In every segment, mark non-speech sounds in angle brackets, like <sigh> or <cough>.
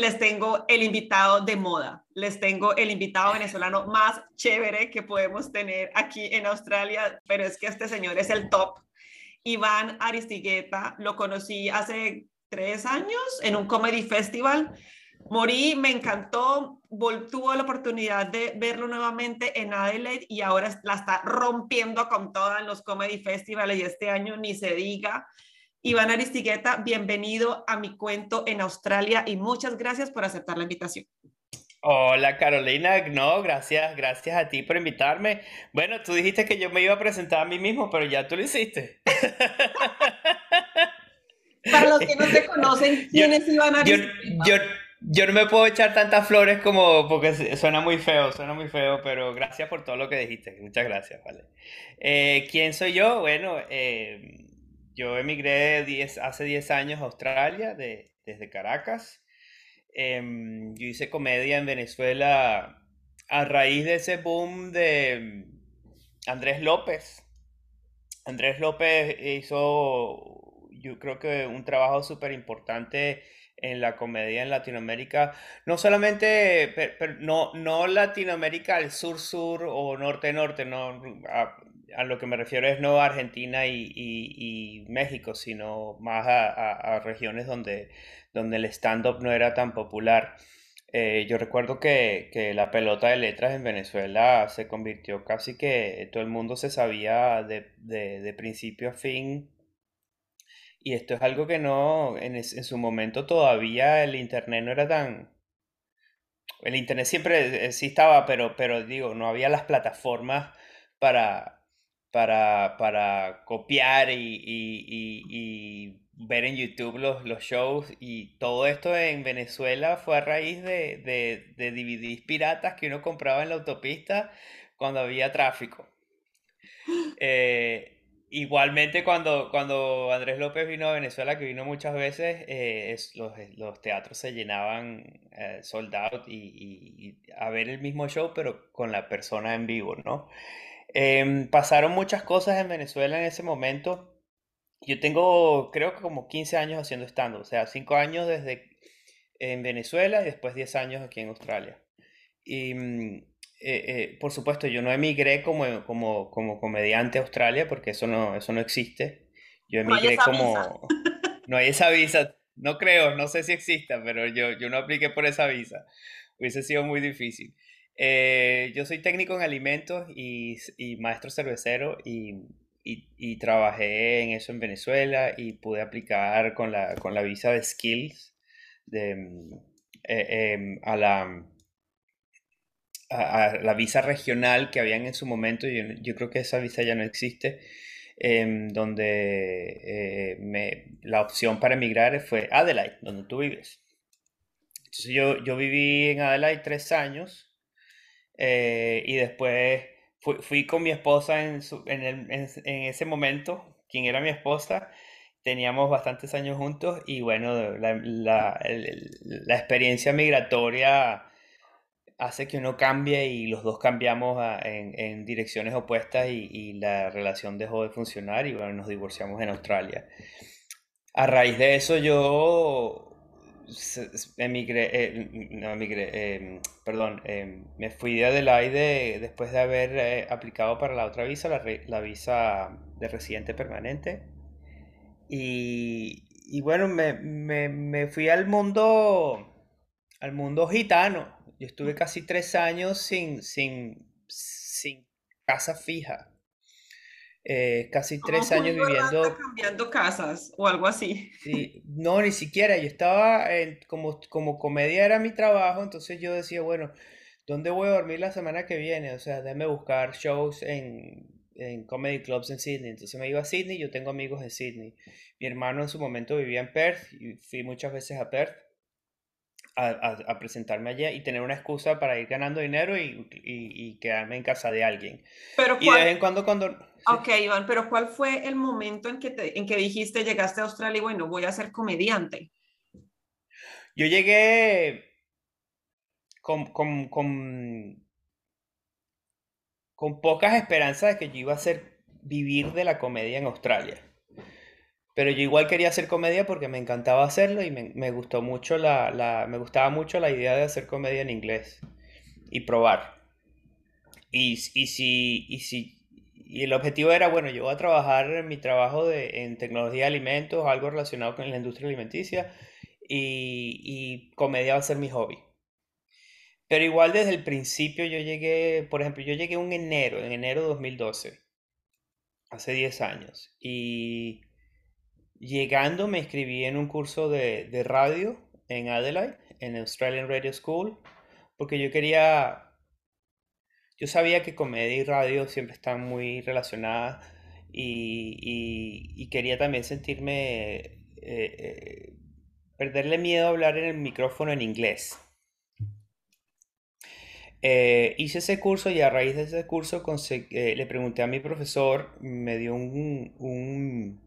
Les tengo el invitado de moda, les tengo el invitado venezolano más chévere que podemos tener aquí en Australia, pero es que este señor es el top Iván Aristigueta, lo conocí hace tres años en un comedy festival. Morí, me encantó, tuvo la oportunidad de verlo nuevamente en Adelaide y ahora la está rompiendo con todas los comedy festivals y este año ni se diga. Iván Aristigueta, bienvenido a mi cuento en Australia y muchas gracias por aceptar la invitación. Hola Carolina, no, gracias, gracias a ti por invitarme. Bueno, tú dijiste que yo me iba a presentar a mí mismo, pero ya tú lo hiciste. <laughs> Para los que no te conocen, ¿quiénes iban a yo, yo, yo, no me puedo echar tantas flores como porque suena muy feo, suena muy feo, pero gracias por todo lo que dijiste. Muchas gracias, vale. Eh, ¿Quién soy yo? Bueno, eh, yo emigré hace 10 años a Australia de, desde Caracas. Em, yo hice comedia en Venezuela a raíz de ese boom de Andrés López. Andrés López hizo, yo creo que un trabajo súper importante en la comedia en Latinoamérica, no solamente, no, no Latinoamérica al sur-sur o norte-norte, no, lo que me refiero es no Argentina y, México, sino más a regiones donde donde el stand-up no era tan popular. Eh, yo recuerdo que, la pelota de letras en Venezuela se convirtió casi que todo el mundo se sabía de, principio a fin. Y esto es algo que no, en, su momento todavía el internet no era tan... El internet siempre eh, sí estaba, pero, pero digo, no había las plataformas para, para, para copiar y ver en YouTube los, los shows y todo esto en Venezuela fue a raíz de, de, de DVDs piratas que uno compraba en la autopista cuando había tráfico. <gasps> Eh, igualmente cuando, cuando Andrés López vino a Venezuela, que vino muchas veces, eh, los, los, teatros se llenaban eh, sold out y, a ver el mismo show, pero con la persona en vivo, ¿no? Em, pasaron muchas cosas en Venezuela en ese momento yo tengo, creo que como 15 años haciendo stand-up, o sea, 5 años desde en Venezuela y después 10 años aquí en Australia. Y mm, eh, eh, por supuesto, yo no emigré como, como, como comediante a Australia porque eso no, eso no existe. Yo emigré como... <laughs> No hay esa visa, no creo, no sé si exista, pero yo, yo no apliqué por esa visa. Hubiese sido muy difícil. Eh, yo soy técnico en alimentos y, y maestro cervecero y y, trabajé en eso en Venezuela y pude aplicar con la, con la visa de Skills de, mm, eh, em, a, la, a, la visa regional que habían en su momento. Yo, yo creo que esa visa ya no existe. Em, donde eh, me, la opción para emigrar fue Adelaide, donde tú vives. Entonces yo, yo viví en Adelaide tres años eh, y después fui, con mi esposa en, en, ese momento, quien era mi esposa, teníamos bastantes años juntos y bueno, la, experiencia migratoria hace que uno cambie y los dos cambiamos en, direcciones opuestas y, y, la relación dejó de funcionar y bueno, nos divorciamos en Australia. A raíz de eso yo emigré, eh, no emigré, em, perdón, em, me fui de Adelaide después de haber eh, aplicado para la otra visa, la, visa de residente permanente. Y, bueno, me, fui al mundo, al mundo gitano. Yo estuve casi tres años sin, sin, sin casa fija. Eh, casi tres años viviendo. cambiando casas o algo así. Sí, no, ni siquiera. Yo estaba en, como, como comedia era mi trabajo, entonces yo decía, bueno, ¿dónde voy a dormir la semana que viene? O sea, déjame buscar shows en, en comedy clubs en Sydney. Entonces me iba a Sydney, yo tengo amigos en Sydney. Mi hermano en su momento vivía en Perth y fui muchas veces a Perth a, presentarme allá y tener una excusa para ir ganando dinero y, quedarme en casa de alguien. Pero y de vez en cuando cuando... Ok, Iván, pero ¿cuál fue el momento en que, en que dijiste, llegaste a Australia y bueno, voy a ser comediante? Yo llegué con, con, con, con pocas esperanzas de que yo iba a ser vivir de la comedia en Australia. Pero yo igual quería hacer comedia porque me encantaba hacerlo y me, me gustó mucho la, la, me gustaba mucho la idea de hacer comedia en inglés y probar. Y, y, si, y, si, y el objetivo era, bueno, yo voy a trabajar en mi trabajo de, en tecnología de alimentos, algo relacionado con la industria alimenticia, y, y comedia va a ser mi hobby. Pero igual desde el principio yo llegué, por ejemplo, yo llegué un enero, en enero de 2012, hace 10 años, y llegando me inscribí en un curso de, de radio en Adelaide, en Australian Radio School, porque yo quería, yo sabía que comedia y radio siempre están muy relacionadas y, y, quería también sentirme, eh, eh, perderle miedo a hablar en el micrófono en inglés. Eh, hice ese curso y a raíz de ese curso le pregunté a mi profesor, me dio un,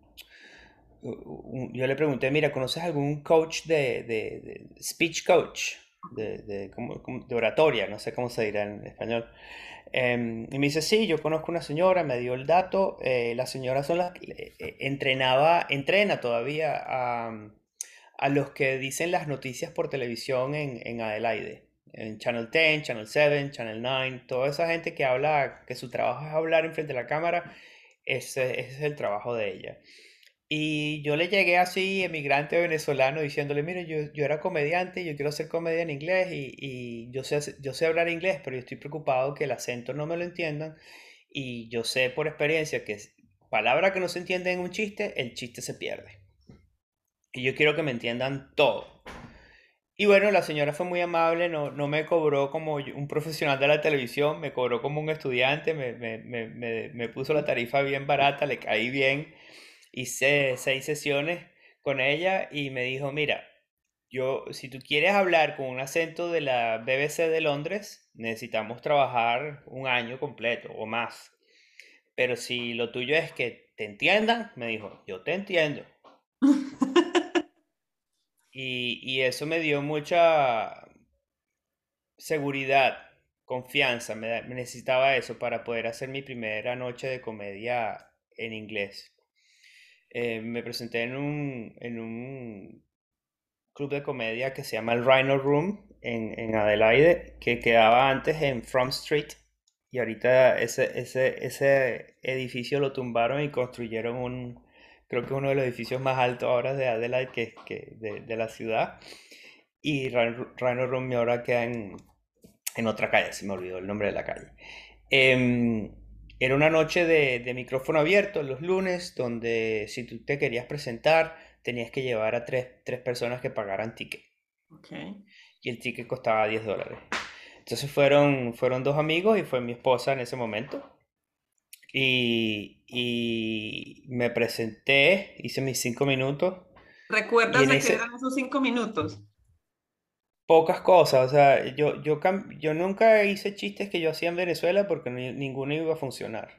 Yo le pregunté, mira, ¿conoces algún coach de, speech coach? De, de, de, oratoria, no sé cómo se dirá en español. Em, y me dice, sí, yo conozco una señora, me dio el dato. Eh, la señora son las que entrenaba, entrena todavía a, a, los que dicen las noticias por televisión en, en Adelaide en Channel 10, Channel 7, Channel 9, toda esa gente que habla, que su trabajo es hablar enfrente de la cámara, ese, es el trabajo de ella. Y yo le llegué así, emigrante venezolano, diciéndole, mire, yo, yo era comediante, yo quiero hacer comedia en inglés y, y, yo, sé, yo sé hablar inglés, pero yo estoy preocupado que el acento no me lo entiendan. Y yo sé por experiencia que palabra que no se entiende en un chiste, el chiste se pierde. Y yo quiero que me entiendan todo. Y bueno, la señora fue muy amable, no, no me cobró como un profesional de la televisión, me cobró como un estudiante, me, me, me, me puso la tarifa bien barata, le caí bien, hice seis sesiones con ella y me dijo, mira, yo, si tú quieres hablar con un acento de la BBC de Londres, necesitamos trabajar un año completo o más. Pero si lo tuyo es que te entiendan, me dijo, yo te entiendo. Y, eso me dio mucha seguridad, confianza. Me, necesitaba eso para poder hacer mi primera noche de comedia en inglés. Eh, me presenté en un, en un club de comedia que se llama el Rhino Room en, en Adelaide, que quedaba antes en From Street. Y ahorita ese, ese, ese edificio lo tumbaron y construyeron un, creo que uno de los edificios más altos ahora de Adelaide, que, que de, de, la ciudad. Y Rhino Room ahora queda en, en, otra calle, se me olvidó el nombre de la calle. Eh, era una noche de, de, micrófono abierto los lunes, donde si tú te querías presentar, tenías que llevar a tres, tres personas que pagaran ticket. Okay. Y el ticket costaba 10 dólares. Entonces fueron, fueron dos amigos y fue mi esposa en ese momento. Y, y me presenté, hice mis cinco minutos. ¿Recuerdas de qué eran esos cinco minutos? Pocas cosas, o sea, yo, yo, yo nunca hice chistes que yo hacía en Venezuela porque ninguno iba a funcionar.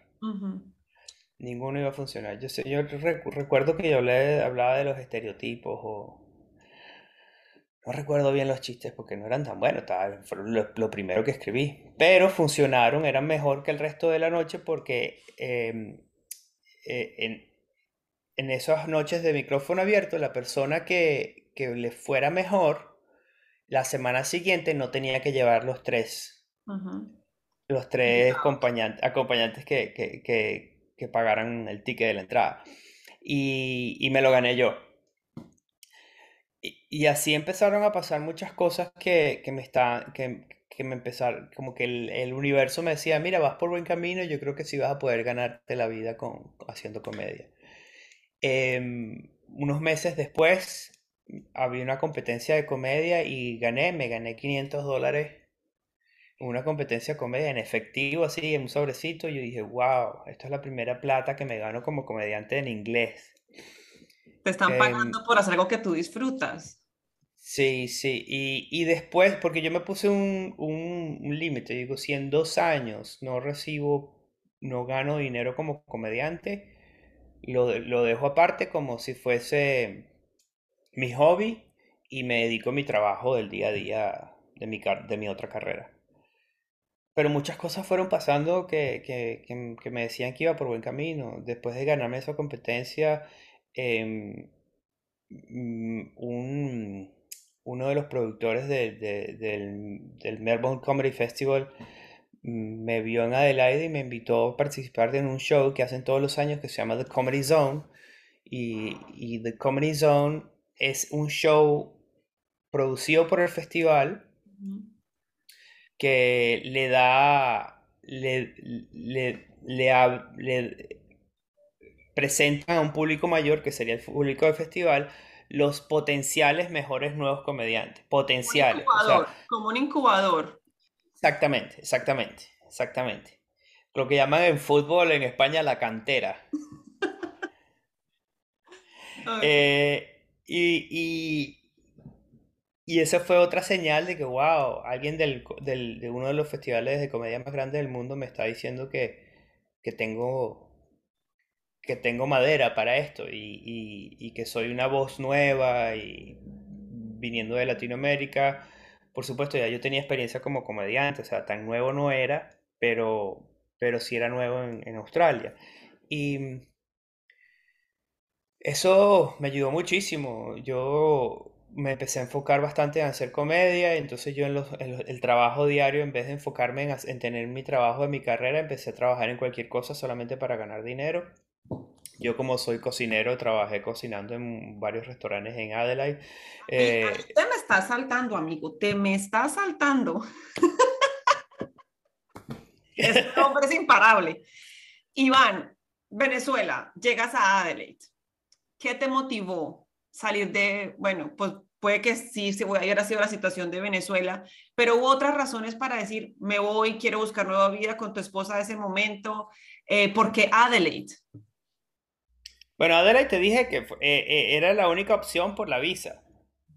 Ninguno iba a funcionar. Yo, yo recuerdo que yo hablé, hablaba de los estereotipos o, no recuerdo bien los chistes porque no eran tan buenos, fueron lo, primero que escribí, pero funcionaron, eran mejor que el resto de la noche porque em, eh, en, en, esas noches de micrófono abierto, la persona que, que, le fuera mejor, la semana siguiente no tenía que llevar los tres, los tres acompañantes, acompañantes que, que, que, pagaran el ticket de la entrada. Y, y me lo gané yo. Y, así empezaron a pasar muchas cosas que, que me está, que, que, me empezaron, como que el, el, universo me decía, mira, vas por buen camino, yo creo que sí vas a poder ganarte la vida con, haciendo comedia. Em, unos meses después había una competencia de comedia y gané, me gané 500 dólares, una competencia de comedia en efectivo, así, en un sobrecito. Y yo dije, wow, esta es la primera plata que me gano como comediante en inglés. Te están Em, pagando por hacer algo que tú disfrutas. sí, sí. Y, y después, porque yo me puse un, un, un límite, digo, si en dos años no recibo, no gano dinero como comediante, lo, lo dejo aparte como si fuese mi hobby y me dedico a mi trabajo del día a día de mi, de mi otra carrera. Pero muchas cosas fueron pasando que, que, que, me decían que iba por buen camino. Después de ganarme esa competencia, mm, un, uno de los productores de- de- del, del Melbourne Comedy Festival mm, me vio en Adelaide y me invitó a participar en un show que hacen todos los años que se llama The Comedy Zone. Y, y The Comedy Zone es un show producido por el festival que le da, le, le, le, hab- le presentan a un público mayor, que sería el público del festival, los potenciales mejores nuevos comediantes. Un Potenciales. O incubador, sea, como un incubador. exactamente, exactamente, exactamente. Lo que llaman en fútbol en España la cantera. <laughs> Eh, y, y, y esa fue otra señal de que, wow, alguien del, del- de uno de los festivales de comedia más grandes del mundo me está diciendo que, que tengo, que tengo madera para esto y, y- y que soy una voz nueva y viniendo de Latinoamérica. Por supuesto, ya yo tenía experiencia como comediante, o sea, tan nuevo no era, pero, pero sí era nuevo en, en Australia. Y eso me ayudó muchísimo. Yo me empecé a enfocar bastante en hacer comedia, entonces yo en los, en los- el trabajo diario, en vez de enfocarme en, en tener mi trabajo de mi carrera, empecé a trabajar en cualquier cosa solamente para ganar dinero. Yo como soy cocinero, trabajé cocinando en varios restaurantes en Adelaide. Eh, te me está saltando, amigo, te me está saltando. <laughs> Este hombre es imparable. Iván, Venezuela, llegas a Adelaide. ¿Qué te motivó salir de, bueno, pues puede que sí, se hubiera sido la situación de Venezuela, pero hubo otras razones para decir, me voy, quiero buscar nueva vida con tu esposa de ese momento? Eh, ¿Por qué Adelaide? bueno, Adelaide te dije que eh, eh, era la única opción por la visa.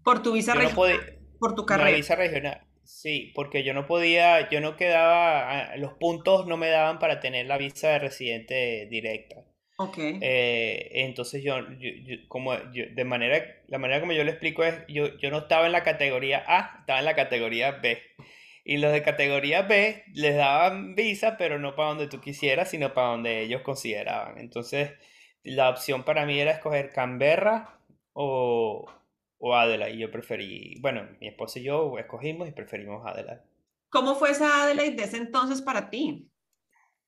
Por tu visa Yo no regional, podía, por tu la carrera. visa regional. Sí, porque yo no podía, yo no quedaba, ah, los puntos no me daban para tener la visa de residente directa. Ok. Eh, entonces yo, yo- yo- como yo- de manera, la manera como yo le explico es, yo, yo no estaba en la categoría A, estaba en la categoría B. Y los de categoría B les daban visa, pero no para donde tú quisieras, sino para donde ellos consideraban. Entonces, la opción para mí era escoger Canberra o, o Adelaide. Y yo preferí, bueno, mi esposa y yo escogimos y preferimos Adelaide. ¿Cómo fue esa Adelaide de ese entonces para ti?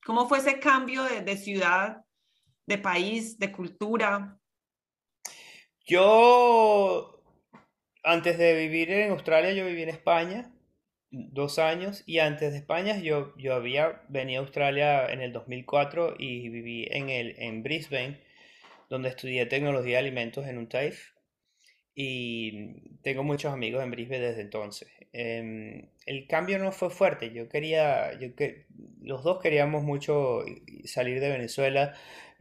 ¿Cómo fue ese cambio de, de ciudad, de país, de cultura? Yo, antes de vivir en Australia, yo viví en España dos años y antes de España yo, yo había venido a Australia en el 2004 y viví en, el, en Brisbane, donde estudié tecnología de alimentos en un TAFE y tengo muchos amigos en Brisbane desde entonces. Em, el cambio no fue fuerte, yo quería, los dos queríamos mucho salir de Venezuela,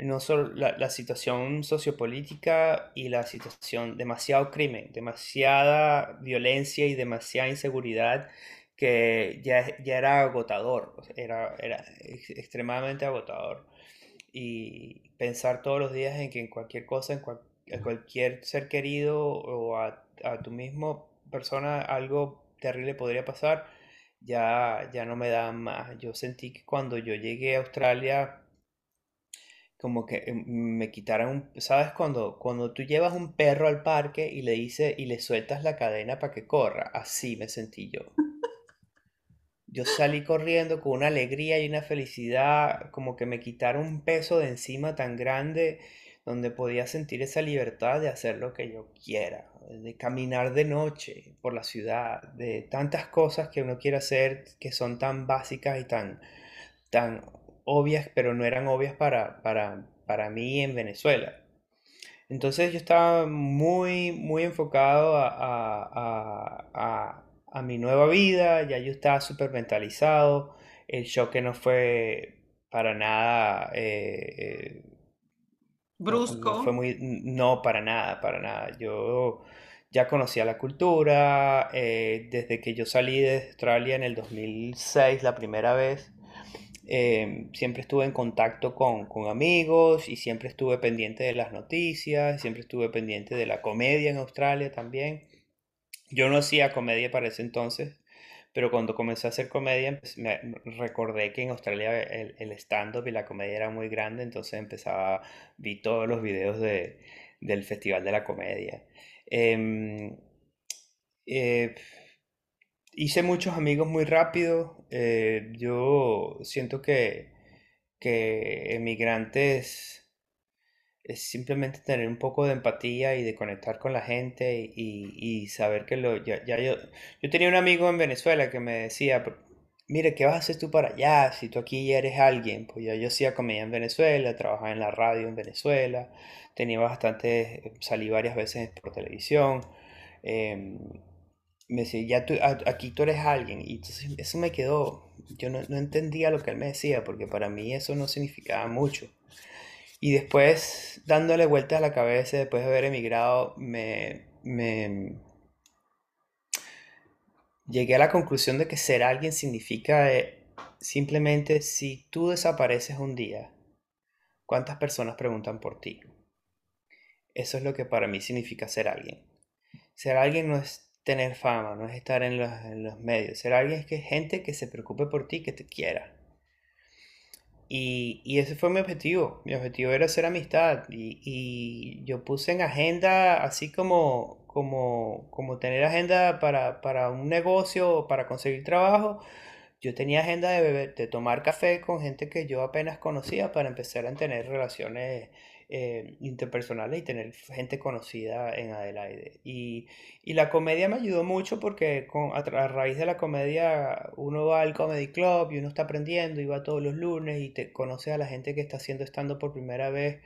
no solo la, la situación sociopolítica y la situación, demasiado crimen, demasiada violencia y demasiada inseguridad que ya, ya era agotador, era, era ex- extremadamente agotador. Y pensar todos los días en que en cualquier cosa, en cual- a cualquier ser querido o a, a tu mismo persona algo terrible podría pasar, ya, ya no me da más. Yo sentí que cuando yo llegué a Australia, como que eh, me quitaran un, ¿sabes? Cuando, cuando tú llevas un perro al parque y le dice y le sueltas la cadena para que corra, así me sentí yo. Yo salí corriendo con una alegría y una felicidad, como que me quitaron un peso de encima tan grande, donde podía sentir esa libertad de hacer lo que yo quiera, de caminar de noche por la ciudad, de tantas cosas que uno quiere hacer que son tan básicas y tan, tan obvias, pero no eran obvias para, para, para mí en Venezuela. Entonces yo estaba muy, muy enfocado a, a- a- a- mi nueva vida, ya yo estaba súper mentalizado, el choque no fue para nada... Eh, Brusco. No, fue muy, no, para nada, para nada. Yo ya conocía la cultura, eh, desde que yo salí de Australia en el 2006 la primera vez, em, siempre estuve en contacto con, con, amigos y siempre estuve pendiente de las noticias, siempre estuve pendiente de la comedia en Australia también. Yo no hacía comedia para ese entonces, pero cuando comencé a hacer comedia, me recordé que en Australia el, el stand-up y la comedia era muy grande, entonces empezaba, vi todos los videos de, del Festival de la Comedia. Em, eh, hice muchos amigos muy rápido. Eh, yo siento que, que emigrantes es simplemente tener un poco de empatía y de conectar con la gente y, saber que lo, ya, yo, yo tenía un amigo en Venezuela que me decía, mire, ¿qué vas a hacer tú para allá si tú aquí ya eres alguien? Pues ya yo hacía comedia en Venezuela, trabajaba en la radio en Venezuela, tenía bastante, salí varias veces por televisión. Em, me decía, ya tú, aquí tú eres alguien. Y entonces eso me quedó, yo no, no entendía lo que él me decía, porque para mí eso no significaba mucho. Y después, dándole vueltas a la cabeza, después de haber emigrado, me, llegué a la conclusión de que ser alguien significa eh, simplemente si tú desapareces un día, ¿cuántas personas preguntan por ti? Eso es lo que para mí significa ser alguien. Ser alguien no es tener fama, no es estar en los, en los medios. Ser alguien es que gente que se preocupe por ti, que te quiera. Y, ese fue mi objetivo. Mi objetivo era hacer amistad. Y, yo puse en agenda, así como, como, como tener agenda para, para un negocio o para conseguir trabajo. Yo tenía agenda de beber, de tomar café con gente que yo apenas conocía para empezar a tener relaciones eh, interpersonales y tener gente conocida en Adelaide. Y, la comedia me ayudó mucho porque con, a, raíz de la comedia uno va al comedy club y uno está aprendiendo y va todos los lunes y te conoces a la gente que está haciendo estando por primera vez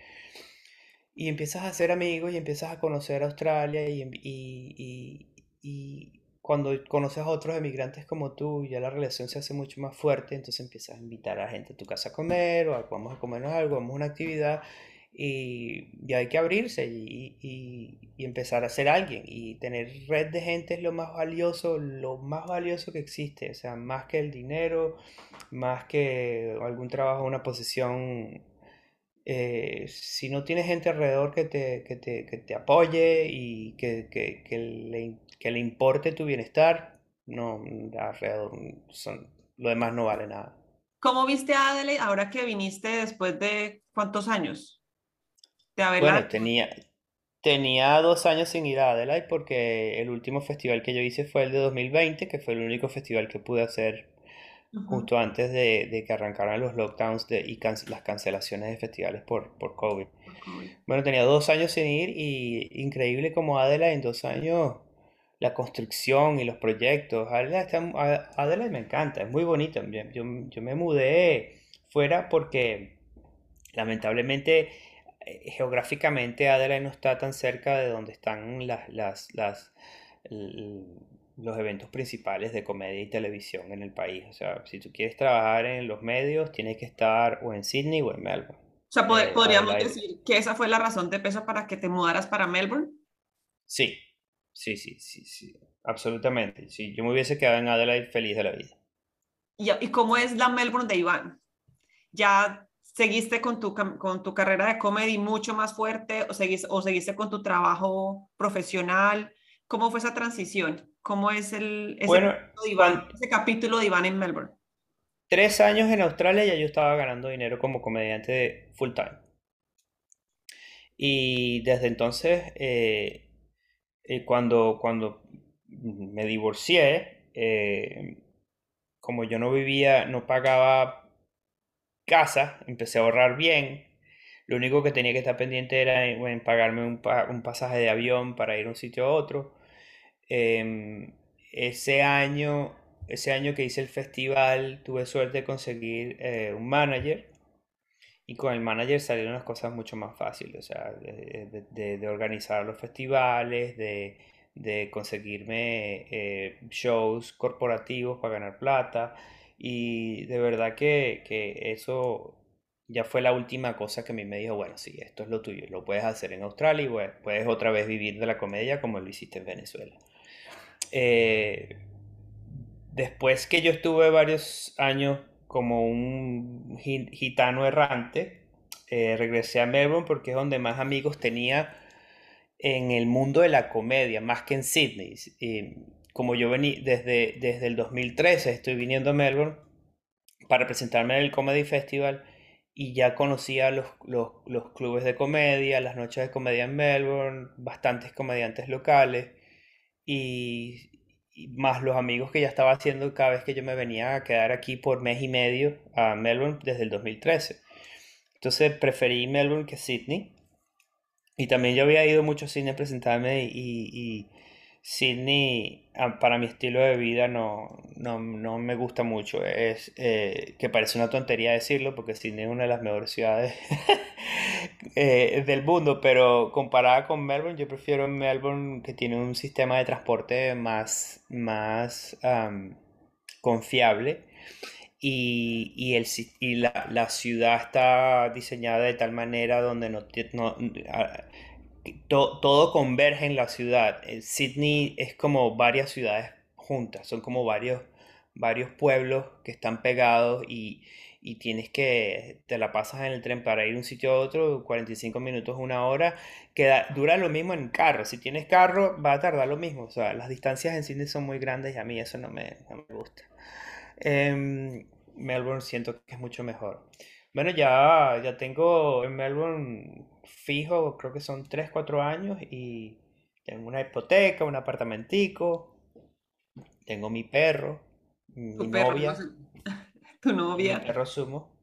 y empiezas a hacer amigos y empiezas a conocer Australia y, y, y, cuando conoces a otros emigrantes como tú, ya la relación se hace mucho más fuerte, entonces empiezas a invitar a gente a tu casa a comer o vamos a comernos algo, vamos a una actividad y, hay que abrirse y, empezar a ser alguien y tener red de gente es lo más valioso, lo más valioso que existe, o sea, más que el dinero, más que algún trabajo, una posición. Eh, si no tienes gente alrededor que te, que te, que te apoye y que, que, le, que le importe tu bienestar, no, alrededor, son, lo demás no vale nada. ¿Cómo viste a Adelaide ahora que viniste después de cuántos años? Bueno, tenía, tenía dos años sin ir a Adelaide porque el último festival que yo hice fue el de 2020, que fue el único festival que pude hacer justo antes de, que arrancaran los lockdowns de, y las cancelaciones de festivales por, por COVID. Bueno, tenía dos años sin ir y increíble como Adelaide en dos años, la construcción y los proyectos. Adelaide, Adelaide me encanta, es muy bonito. Yo, yo me mudé fuera porque lamentablemente geográficamente Adelaide no está tan cerca de donde están las, las, las, los eventos principales de comedia y televisión en el país. O sea, si tú quieres trabajar en los medios, tienes que estar o en Sydney o en Melbourne. O sea, eh, podríamos decir que esa fue la razón de peso para que te mudaras para Melbourne. Sí, sí, sí, sí, sí, absolutamente. Sí, yo me hubiese quedado en Adelaide feliz de la vida. ¿Y, y cómo es la Melbourne de Iván? ¿Ya seguiste con tu, con tu carrera de comedy mucho más fuerte o seguiste, o seguiste con tu trabajo profesional? ¿Cómo fue esa transición? ¿Cómo es el, ese, bueno, capítulo de Iván, ese capítulo de Iván en Melbourne? Tres años en Australia ya yo estaba ganando dinero como comediante full time. Y desde entonces, eh, eh, cuando, cuando me divorcié, eh, como yo no vivía, no pagaba casa, empecé a ahorrar bien. Lo único que tenía que estar pendiente era en, pagarme un, pasaje de avión para ir a un sitio a otro. Em, ese año, ese año que hice el festival, tuve suerte de conseguir eh, un manager. Y con el manager salieron las cosas mucho más fáciles, o sea, de, organizar los festivales, de, de conseguirme eh, shows corporativos para ganar plata. Y de verdad que, que eso ya fue la última cosa que a mí me dijo, bueno, sí, esto es lo tuyo, lo puedes hacer en Australia y puedes otra vez vivir de la comedia como lo hiciste en Venezuela. Eh, después que yo estuve varios años como un gitano errante, eh, regresé a Melbourne porque es donde más amigos tenía en el mundo de la comedia, más que en Sydney. Como yo vení desde, desde el 2013, estoy viniendo a Melbourne para presentarme en el Comedy Festival y ya conocía los, los, clubes de comedia, las noches de comedia en Melbourne, bastantes comediantes locales y, más los amigos que ya estaba haciendo cada vez que yo me venía a quedar aquí por mes y medio a Melbourne desde el 2013. Entonces preferí Melbourne que Sydney. Y también yo había ido mucho cine a presentarme y Sydney, ah, para mi estilo de vida, no, no, no me gusta mucho. Es eh, que parece una tontería decirlo, porque Sydney es una de las mejores ciudades <laughs> eh, del mundo, pero comparada con Melbourne, yo prefiero Melbourne, que tiene un sistema de transporte más, más confiable. Y, y, el, y la, la, ciudad está diseñada de tal manera donde no, no todo converge en la ciudad. Eh, Sydney es como varias ciudades juntas, son como varios, varios pueblos que están pegados y, tienes que, te la pasas en el tren para ir de un sitio a otro, 45 minutos, una hora, que dura lo mismo en carro. Si tienes carro, va a tardar lo mismo. O sea, las distancias en Sydney son muy grandes y a mí eso no me, gusta. Em, Melbourne siento que es mucho mejor. Bueno, ya, ya tengo en Melbourne fijo, creo que son 3, 4 años y tengo una hipoteca, un apartamentico, tengo mi perro, mi novia. <laughs> tu novia. Mi perro sumo.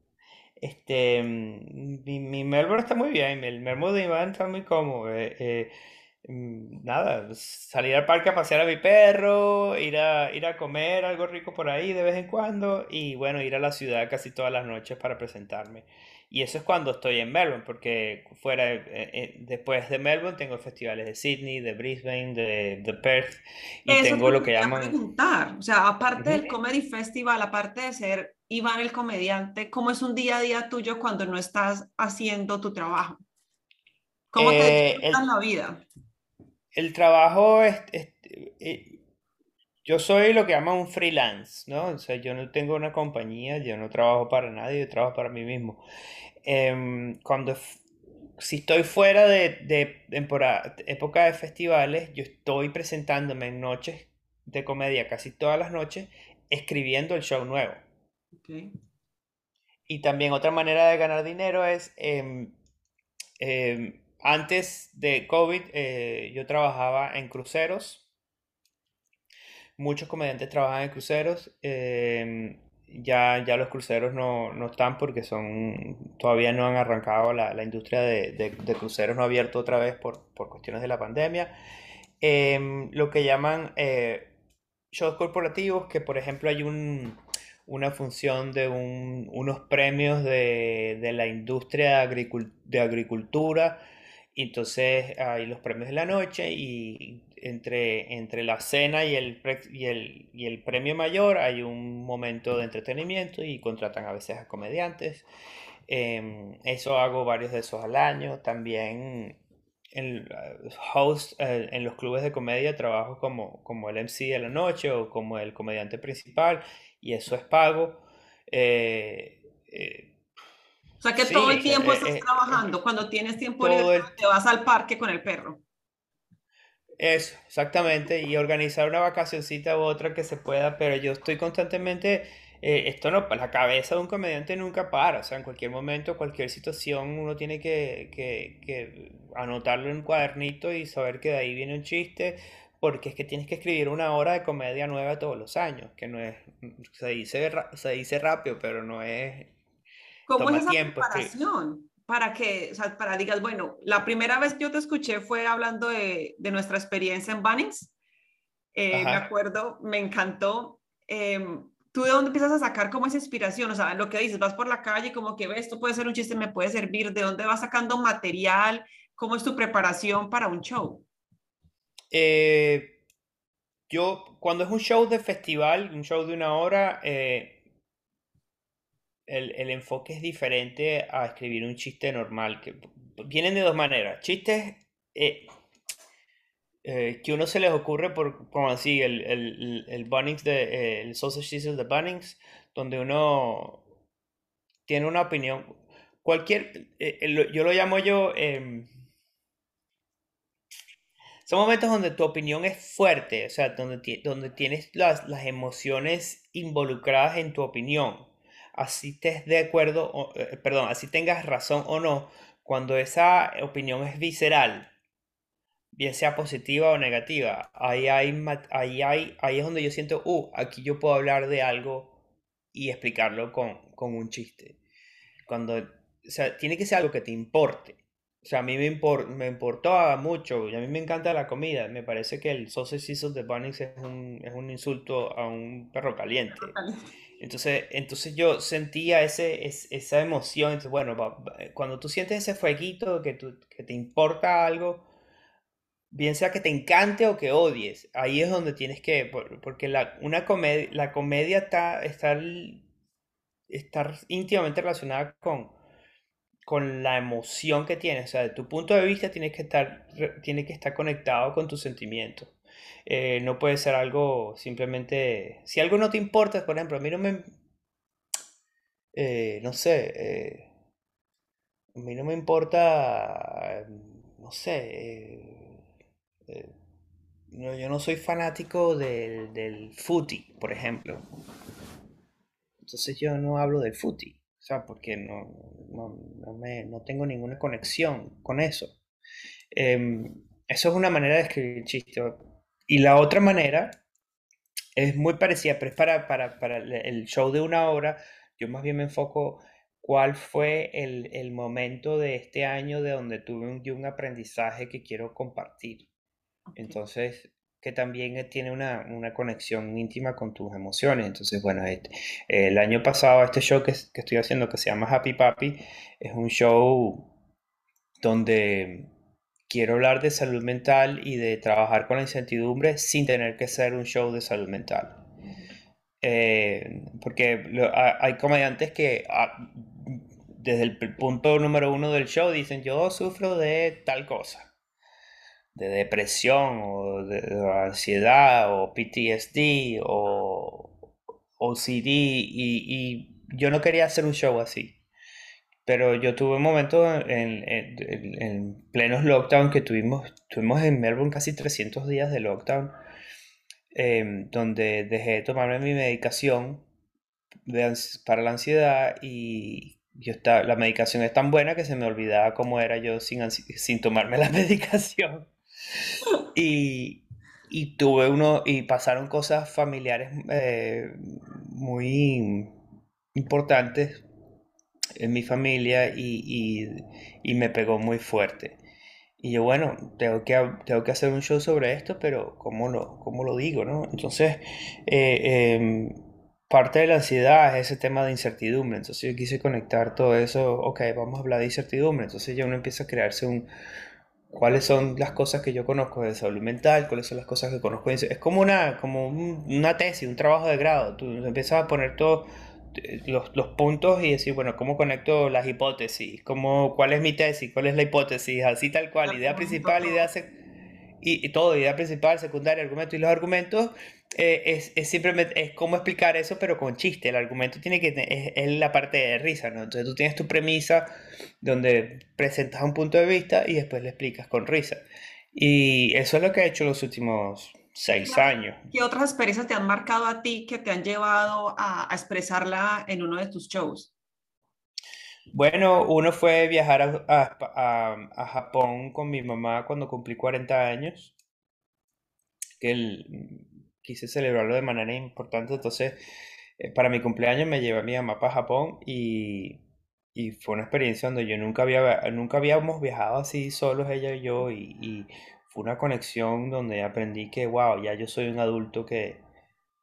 Este, mi, mi Melbourne está muy bien, el Melbourne de Iván está muy cómodo. Eh, eh, mm, nada, salir al parque a pasear a mi perro, ir a, ir a comer algo rico por ahí de vez en cuando y bueno, ir a la ciudad casi todas las noches para presentarme. Y eso es cuando estoy en Melbourne, porque fuera eh, eh, después de Melbourne tengo festivales de Sydney, de Brisbane, de, de Perth y tengo lo que llaman... preguntar, o sea, aparte del Comedy Festival, aparte de ser Iván el comediante, ¿cómo es un día a día tuyo cuando no estás haciendo tu trabajo? ¿Cómo te eh, la vida? El trabajo es, yo soy lo que llaman un freelance, ¿no? O sea, yo no tengo una compañía, yo no trabajo para nadie, yo trabajo para mí mismo. Em, cuando si estoy fuera de, de época de festivales, yo estoy presentándome en noches de comedia casi todas las noches, escribiendo el show nuevo. Y también otra manera de ganar dinero es, em, antes de COVID, eh, yo trabajaba en cruceros. Muchos comediantes trabajan en cruceros ya, ya los cruceros no, no, están porque son todavía no han arrancado la, la industria de, de, cruceros no ha abierto otra vez por, por cuestiones de la pandemia. Em, lo que llaman eh, shows corporativos que por ejemplo hay un, una función de un, unos premios de, de la industria de agricultura entonces hay los premios de la noche y entre, entre la cena y el, y, el, y el premio mayor hay un momento de entretenimiento y contratan a veces a comediantes. Em, eso hago varios de esos al año. También en, host, eh, en los clubes de comedia trabajo como, como el MC de la noche o como el comediante principal y eso es pago. Eh, eh, o sea que todo el tiempo estás trabajando. Cuando tienes tiempo libre, te vas al parque con el perro. Eso, exactamente, y organizar una vacacioncita u otra que se pueda, pero yo estoy constantemente, eh, esto no, la cabeza de un comediante nunca para, o sea, en cualquier momento, cualquier situación, uno tiene que, que, que anotarlo en un cuadernito y saber que de ahí viene un chiste, porque es que tienes que escribir una hora de comedia nueva todos los años, que no es, se dice, se dice rápido, pero no es... ¿Cómo es esa tiempo, preparación? Para que, o sea, para digas, bueno, la primera vez que yo te escuché fue hablando de, de nuestra experiencia en Bunnings. Eh, me acuerdo, me encantó. Em, ¿Tú de dónde empiezas a sacar como esa inspiración? O sea, lo que dices, vas por la calle como que ves, esto puede ser un chiste, me puede servir. ¿De dónde vas sacando material? ¿Cómo es tu preparación para un show? Eh, yo, cuando es un show de festival, un show de una hora, eh, el, el, enfoque es diferente a escribir un chiste normal, que vienen de dos maneras. Chistes eh, eh, que uno se les ocurre por, como así, el, el, el Bunnings de, eh, el Sausage de Bunnings, donde uno tiene una opinión. Cualquier, yo lo llamo yo, em, son momentos donde tu opinión es fuerte, o sea, donde, donde tienes las, las emociones involucradas en tu opinión. Así estés de acuerdo, perdón, así tengas razón o no, cuando esa opinión es visceral, bien sea positiva o negativa, ahí, hay, ahí, hay, ahí es donde yo siento, uh, aquí yo puedo hablar de algo y explicarlo con, con un chiste. Cuando, o sea, tiene que ser algo que te importe. O sea, a mí me, import, me importó mucho y a mí me encanta la comida. Me parece que el sausage sizzle de Bunnings es un, es un insulto a un perro caliente. Entonces, entonces yo sentía ese, esa emoción. Entonces, bueno, cuando tú sientes ese fueguito que, que te importa algo, bien sea que te encante o que odies, ahí es donde tienes que, porque la, una comedia, la comedia está, está, está íntimamente relacionada con, con la emoción que tienes, o sea, de tu punto de vista tienes que estar, tiene que estar conectado con tus sentimientos. Eh, no puede ser algo simplemente, si algo no te importa, por ejemplo, a mí no me, eh, no sé, eh, a mí no me importa, no sé, no, yo no soy fanático del, del footy, por ejemplo. Entonces yo no hablo del footy, o sea, porque no, no, me, no tengo ninguna conexión con eso. Em, eso es una manera de escribir chiste. Y la otra manera es muy parecida, pero es para, para, para el show de una hora. Yo más bien me enfoco cuál fue el, el momento de este año de donde tuve un, un aprendizaje que quiero compartir. Entonces, que también tiene una, una, conexión íntima con tus emociones. Entonces, bueno, este, el año pasado este show que, que, estoy haciendo que se llama Happy Papi es un show donde quiero hablar de salud mental y de trabajar con la incertidumbre sin tener que ser un show de salud mental. Eh, porque hay comediantes que ah, desde el punto número uno del show dicen yo sufro de tal cosa de depresión o de, ansiedad o PTSD o OCD y, y, yo no quería hacer un show así. Pero yo tuve un momento en, en, plenos lockdown que tuvimos, tuvimos en Melbourne casi 300 días de lockdown, em, donde dejé de tomarme mi medicación para la ansiedad y yo estaba, la medicación es tan buena que se me olvidaba cómo era yo sin, sin tomarme la <laughs> medicación. Y, y tuve uno, y pasaron cosas familiares eh, muy importantes en mi familia y, y, me pegó muy fuerte. Y yo, bueno, tengo que, tengo que hacer un show sobre esto, pero ¿cómo lo, cómo lo digo? ¿no? Entonces, eh, em, parte de la ansiedad es ese tema de incertidumbre. Entonces yo quise conectar todo eso, ok, vamos a hablar de incertidumbre. Entonces ya uno empieza a crearse un, cuáles son las cosas que yo conozco de salud mental, cuáles son las cosas que conozco. Es como una, como una tesis, un trabajo de grado. Tú empiezas a poner todos eh, los, los, puntos y decir, bueno, ¿cómo conecto las hipótesis? ¿Cómo, ¿Cuál es mi tesis? ¿Cuál es la hipótesis? Así tal cual, idea principal, idea y, y todo, idea principal, secundaria, argumento y los argumentos eh, es, es, simplemente es cómo explicar eso, pero con chiste. El argumento tiene que es, es, la parte de risa, ¿no? Entonces tú tienes tu premisa donde presentas un punto de vista y después le explicas con risa. Y eso es lo que he hecho los últimos seis años. ¿Qué otras experiencias te han marcado a ti que te han llevado a, a expresarla en uno de tus shows? Bueno, uno fue viajar a, a, a, Japón con mi mamá cuando cumplí 40 años. Que el, quise celebrarlo de manera importante, entonces eh, para mi cumpleaños me llevé a mi mamá para Japón y, y, fue una experiencia donde yo nunca había, nunca habíamos viajado así solos ella y yo y, y fue una conexión donde aprendí que, wow, ya yo soy un adulto que,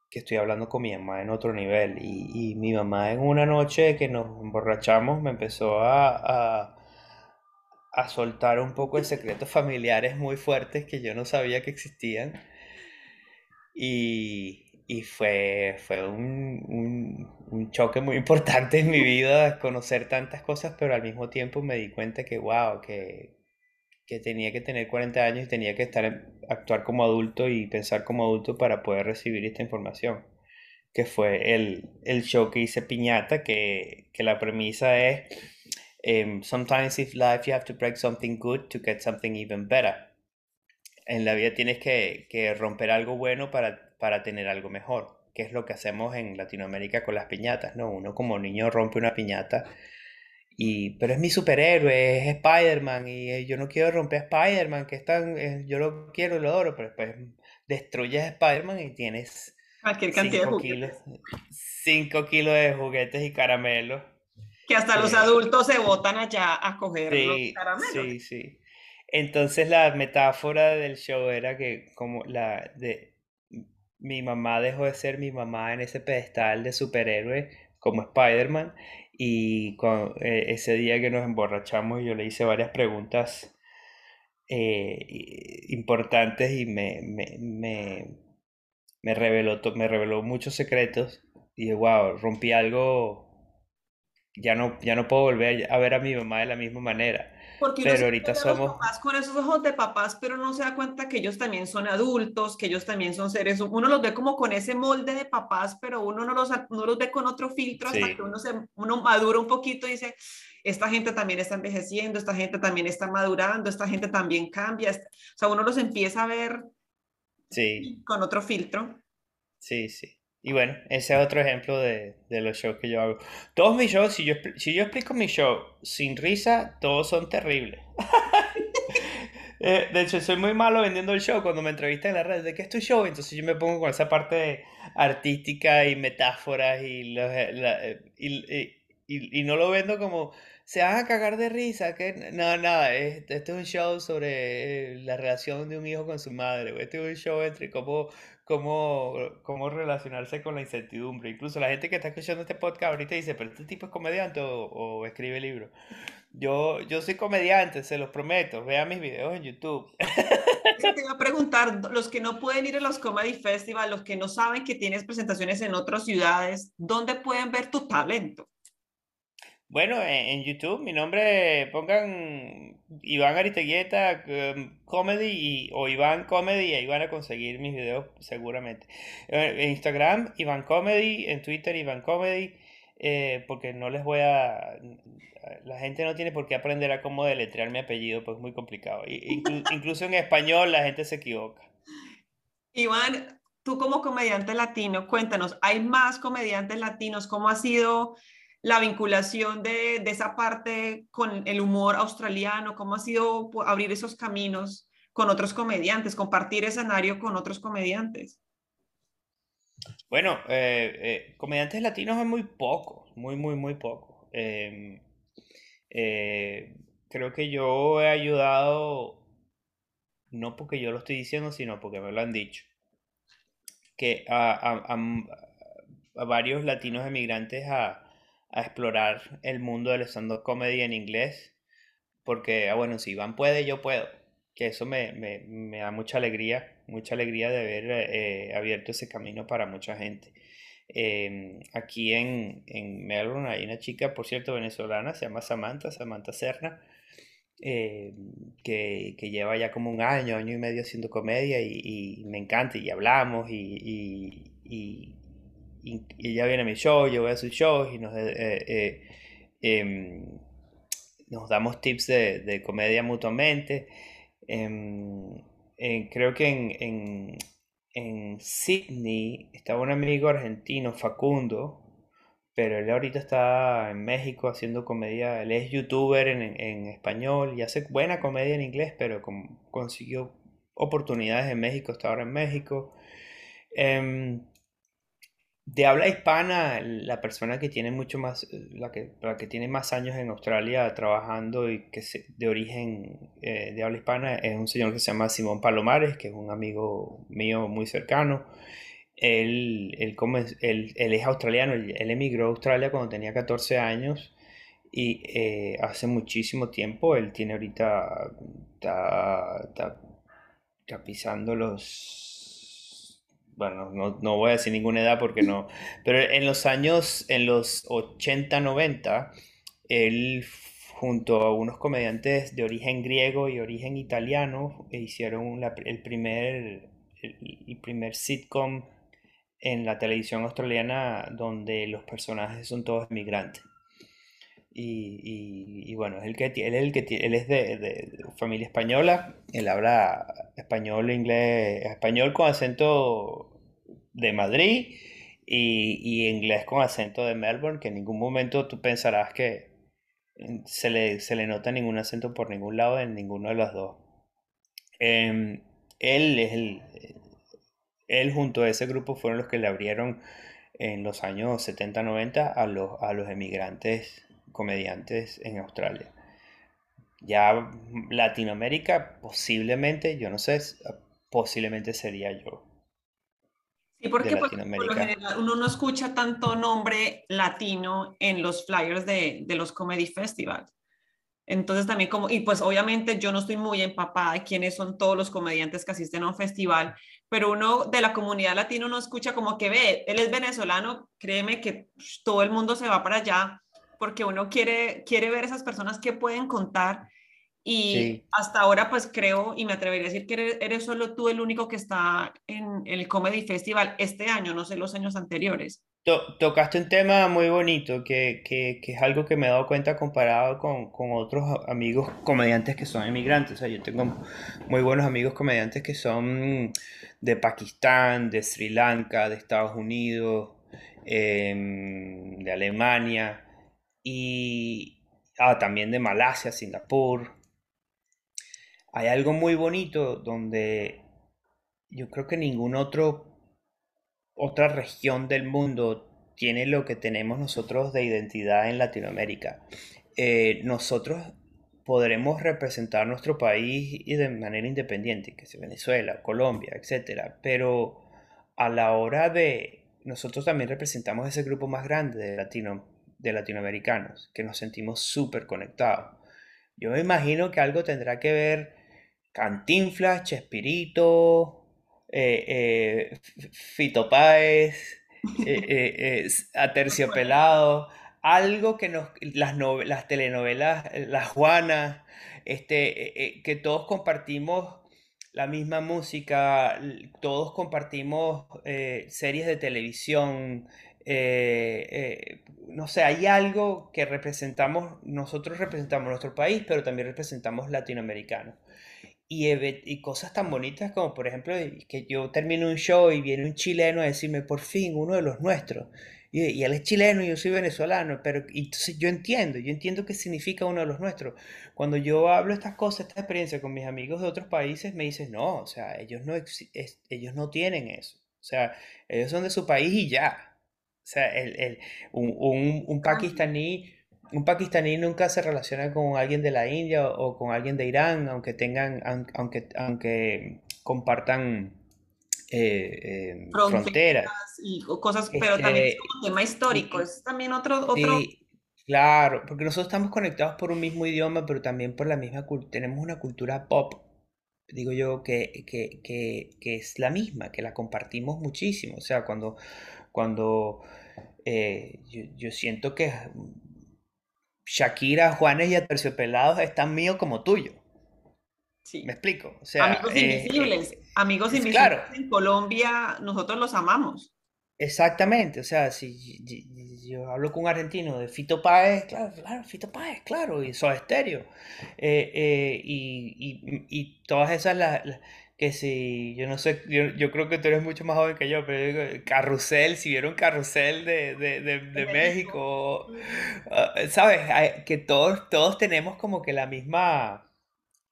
que estoy hablando con mi mamá en otro nivel y, y mi mamá en una noche que nos emborrachamos me empezó a, a a soltar un poco de secretos familiares muy fuertes que yo no sabía que existían. Y, y fue, fue un, un, un, choque muy importante en mi vida conocer tantas cosas, pero al mismo tiempo me di cuenta que, wow, que, que tenía que tener 40 años y tenía que estar, actuar como adulto y pensar como adulto para poder recibir esta información. Que fue el, el show que hice Piñata, que, que la premisa es Um, sometimes in life you have to break something good to get something even better. En la vida tienes que, que romper algo bueno para, para tener algo mejor, que es lo que hacemos en Latinoamérica con las piñatas, ¿no? Uno como niño rompe una piñata y, pero es mi superhéroe, es Spider-Man y eh, yo no quiero romper a Spider-Man, que están eh, yo lo quiero y lo adoro, pero después destruyes a Spider-Man y tienes cualquier cantidad de kilos, 5 kilos de juguetes y caramelos que hasta los adultos se botan allá a coger sí, los caramelos. Sí, sí. Entonces la metáfora del show era que como la de mi mamá dejó de ser mi mamá en ese pedestal de superhéroe como Spider-Man y con, eh, ese día que nos emborrachamos yo le hice varias preguntas eh, importantes y me, me, me, me reveló, me reveló muchos secretos y wow, rompí algo ya no, ya no puedo volver a ver a mi mamá de la misma manera. Porque pero ahorita somos... Papás con esos ojos de papás, pero no se da cuenta que ellos también son adultos, que ellos también son seres. Uno los ve como con ese molde de papás, pero uno no los, no los ve con otro filtro hasta que uno, se, uno madura un poquito y dice, esta gente también está envejeciendo, esta gente también está madurando, esta gente también cambia. O sea, uno los empieza a ver sí. con otro filtro. Sí, sí. Y bueno, ese es otro ejemplo de, de, los shows que yo hago. Todos mis shows, si yo, si yo explico mi show sin risa, todos son terribles. <laughs> Eh, de hecho, soy muy malo vendiendo el show cuando me entrevistan en la red. ¿De qué es tu show? Entonces yo me pongo con esa parte artística y metáforas y, los, eh, eh, y, y, y, no lo vendo como se van a cagar de risa. que No, nada, este, es un show sobre la relación de un hijo con su madre. Este es un show entre cómo cómo, cómo relacionarse con la incertidumbre. Incluso la gente que está escuchando este podcast ahorita dice, pero este tipo es comediante o, escribe libros. Yo, yo soy comediante, se los prometo. Vean mis videos en YouTube. Te iba a preguntar, los que no pueden ir a los Comedy Festival, los que no saben que tienes presentaciones en otras ciudades, ¿dónde pueden ver tu talento? Bueno, en, YouTube, mi nombre, pongan Iván Ariteguieta um, Comedy o Iván Comedy y ahí van a conseguir mis videos seguramente. Eh, en Instagram, Iván Comedy, en Twitter, Iván Comedy, eh, porque no les voy a... La gente no tiene por qué aprender a cómo deletrear mi apellido, pues es muy complicado. <laughs> incluso en español la gente se equivoca. Iván, tú como comediante latino, cuéntanos, ¿hay más comediantes latinos? ¿Cómo ha sido la vinculación de, esa parte con el humor australiano, cómo ha sido abrir esos caminos con otros comediantes, compartir escenario con otros comediantes. Bueno, eh, eh, comediantes latinos hay muy pocos, muy, muy, muy pocos. Em, eh, creo que yo he ayudado, no porque yo lo estoy diciendo, sino porque me lo han dicho, que a, a varios latinos emigrantes a, a explorar el mundo del stand-up comedy en inglés, porque, ah, bueno, si Iván puede, yo puedo. Que eso me, me, me da mucha alegría, mucha alegría de haber eh, abierto ese camino para mucha gente. Em, aquí en, en, Melbourne hay una chica, por cierto, venezolana, se llama Samantha, Samantha Serna, em, que, que, lleva ya como un año, año y medio haciendo comedia y, me encanta y hablamos y y, ella viene a mi show, yo voy a sus shows y nos, eh, eh, em, nos damos tips de, de comedia mutuamente. Em, creo que en, en, en, Sydney estaba un amigo argentino, Facundo, pero él ahorita está en México haciendo comedia. Él es youtuber en, en español y hace buena comedia en inglés, pero consiguió oportunidades en México, está ahora en México. Em, de habla hispana, la persona que tiene mucho más, la que, la que tiene más años en Australia trabajando y que se, de origen eh, de habla hispana es un señor que se llama Simón Palomares, que es un amigo mío muy cercano. Él, él, él, él es australiano, él, emigró a Australia cuando tenía 14 años Y eh, hace muchísimo tiempo, él tiene ahorita, está, pisando los, bueno, no, no, voy a decir ninguna edad porque no, pero en los años, en los 80, 90, él junto a unos comediantes de origen griego y origen italiano hicieron el, primer, el primer sitcom en la televisión australiana donde los personajes son todos inmigrantes. Y, bueno, el que, él es, el que, él es de, familia española, él habla español, inglés, español con acento de Madrid y, inglés con acento de Melbourne, que en ningún momento tú pensarás que se le, se le nota ningún acento por ningún lado en ninguno de los dos. Em, él es el, él junto a ese grupo fueron los que le abrieron en los años 70-90 a los, a los emigrantes comediantes en Australia. Ya Latinoamérica posiblemente, yo no sé, posiblemente sería yo. Sí, porque por lo general uno no escucha tanto nombre latino en los flyers de, de los comedy festivals. Entonces también como, y pues obviamente yo no estoy muy empapada de quiénes son todos los comediantes que asisten a un festival, pero uno de la comunidad latina no escucha como que ve, él es venezolano, créeme que todo el mundo se va para allá porque uno quiere, quiere ver esas personas que pueden contar y hasta ahora pues creo y me atrevería a decir que eres, solo tú el único que está en el Comedy Festival este año, no sé los años anteriores tocaste un tema muy bonito, que, que, que, es algo que me he dado cuenta comparado con, con, otros amigos comediantes que son emigrantes. O sea, yo tengo muy buenos amigos comediantes que son de Pakistán, de Sri Lanka, de Estados Unidos, em, de Alemania y ah, también de Malasia, Singapur. Hay algo muy bonito donde yo creo que ningún otro otra región del mundo tiene lo que tenemos nosotros de identidad en Latinoamérica. Eh, nosotros podremos representar nuestro país y de manera independiente, que sea Venezuela, Colombia, etc. Pero a la hora de... Nosotros también representamos ese grupo más grande de, latino, de latinoamericanos, que nos sentimos súper conectados. Yo me imagino que algo tendrá que ver Cantinflas, Chespirito, eh, eh, Fito Páez, eh, <laughs> Aterciopelado, algo que nos, las, las telenovelas, las Juanas, este, que todos compartimos la misma música, todos compartimos series de televisión, no sé, hay algo que representamos, nosotros representamos nuestro país, pero también representamos latinoamericanos y, cosas tan bonitas como, por ejemplo, que yo termino un show y viene un chileno a decirme, por fin, uno de los nuestros. Y, él es chileno y yo soy venezolano, pero entonces yo entiendo, yo entiendo qué significa uno de los nuestros. Cuando yo hablo estas cosas, esta experiencia con mis amigos de otros países, me dicen, no, o sea, ellos no, ellos no tienen eso. O sea, ellos son de su país y ya. O sea, el, un, un, un pakistaní un pakistaní nunca se relaciona con alguien de la India o con alguien de Irán, aunque tengan, aunque, aunque compartan eh, eh, fronteras. Y cosas, pero también es un tema histórico, es también otro... otro... claro, porque nosotros estamos conectados por un mismo idioma, pero también por la misma cultura, tenemos una cultura pop, digo yo, que, que, que, que, es la misma, que la compartimos muchísimo, o sea, cuando, cuando eh, yo, yo siento que Shakira, Juanes y Aterciopelados es tan mío como tuyo. Sí. ¿Me explico? O sea, amigos eh, invisibles. Eh, amigos invisibles en Colombia, nosotros los amamos. Exactamente, o sea, si yo, hablo con un argentino de Fito Páez, claro, claro, Fito Páez, claro, y Soda Estéreo, eh, y, y, todas esas, las, que si, yo no sé, yo, creo que tú eres mucho más joven que yo, pero Carrusel, si vieron Carrusel de, de, de, México, ah, ¿sabes? Que todos, todos tenemos como que la misma,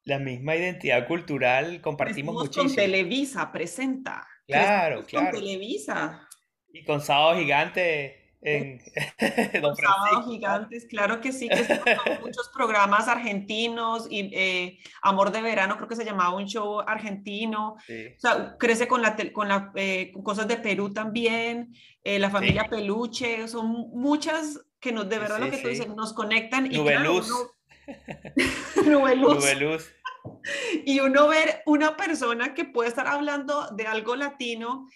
la misma identidad cultural, compartimos muchísimo. con Televisa, presenta. Claro, claro. Con Televisa. Y con Sábado Gigante en <laughs> gigantes, claro que sí, que <laughs> muchos programas argentinos y eh, Amor de Verano, creo que se llamaba un show argentino, o sea, crece con, la, con, la, eh, cosas de Perú también, eh, la familia Peluche, son muchas que nos, de verdad lo que tú dices, nos conectan. y claro, luz. Uno... <laughs> luz. Y uno ver una persona que puede estar hablando de algo latino